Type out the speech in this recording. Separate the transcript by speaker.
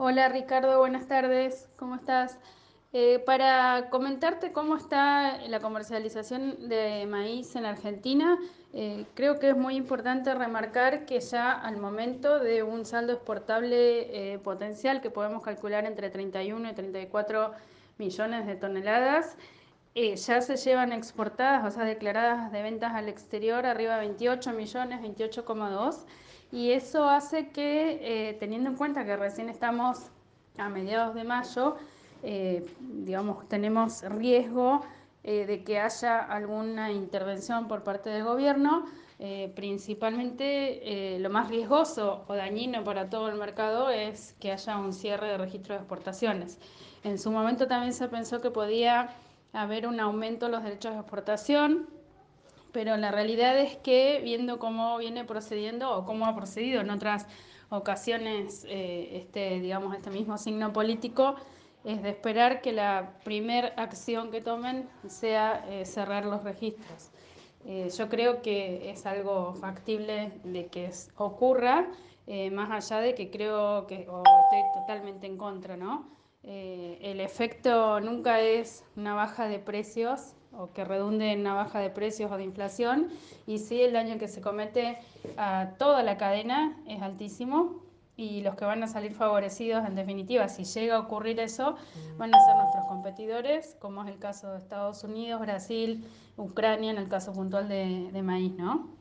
Speaker 1: Hola Ricardo, buenas tardes, ¿cómo estás? Eh, para comentarte cómo está la comercialización de maíz en Argentina, eh, creo que es muy importante remarcar que ya al momento de un saldo exportable eh, potencial que podemos calcular entre 31 y 34 millones de toneladas, ya se llevan exportadas, o sea, declaradas de ventas al exterior arriba de 28 millones, 28,2 y eso hace que, eh, teniendo en cuenta que recién estamos a mediados de mayo, eh, digamos, tenemos riesgo eh, de que haya alguna intervención por parte del gobierno, principalmente lo más riesgoso o dañino para todo el mercado es que haya un cierre de registro de exportaciones. En su momento también se pensó que podía haber un aumento en los derechos de exportación, pero la realidad es que viendo cómo viene procediendo o cómo ha procedido en otras ocasiones eh, este, digamos, este mismo signo político, es de esperar que la primera acción que tomen sea eh, cerrar los registros. Eh, yo creo que es algo factible de que ocurra, más allá de que creo que, o estoy totalmente en contra, ¿no? El efecto nunca es una baja de precios, o que redunde en una baja de precios o de inflación y sí el daño que se comete a toda la cadena es altísimo y los que van a salir favorecidos en definitiva si llega a ocurrir eso van a ser nuestros competidores como es el caso de Estados Unidos, Brasil, Ucrania en el caso puntual de, de maíz, ¿no?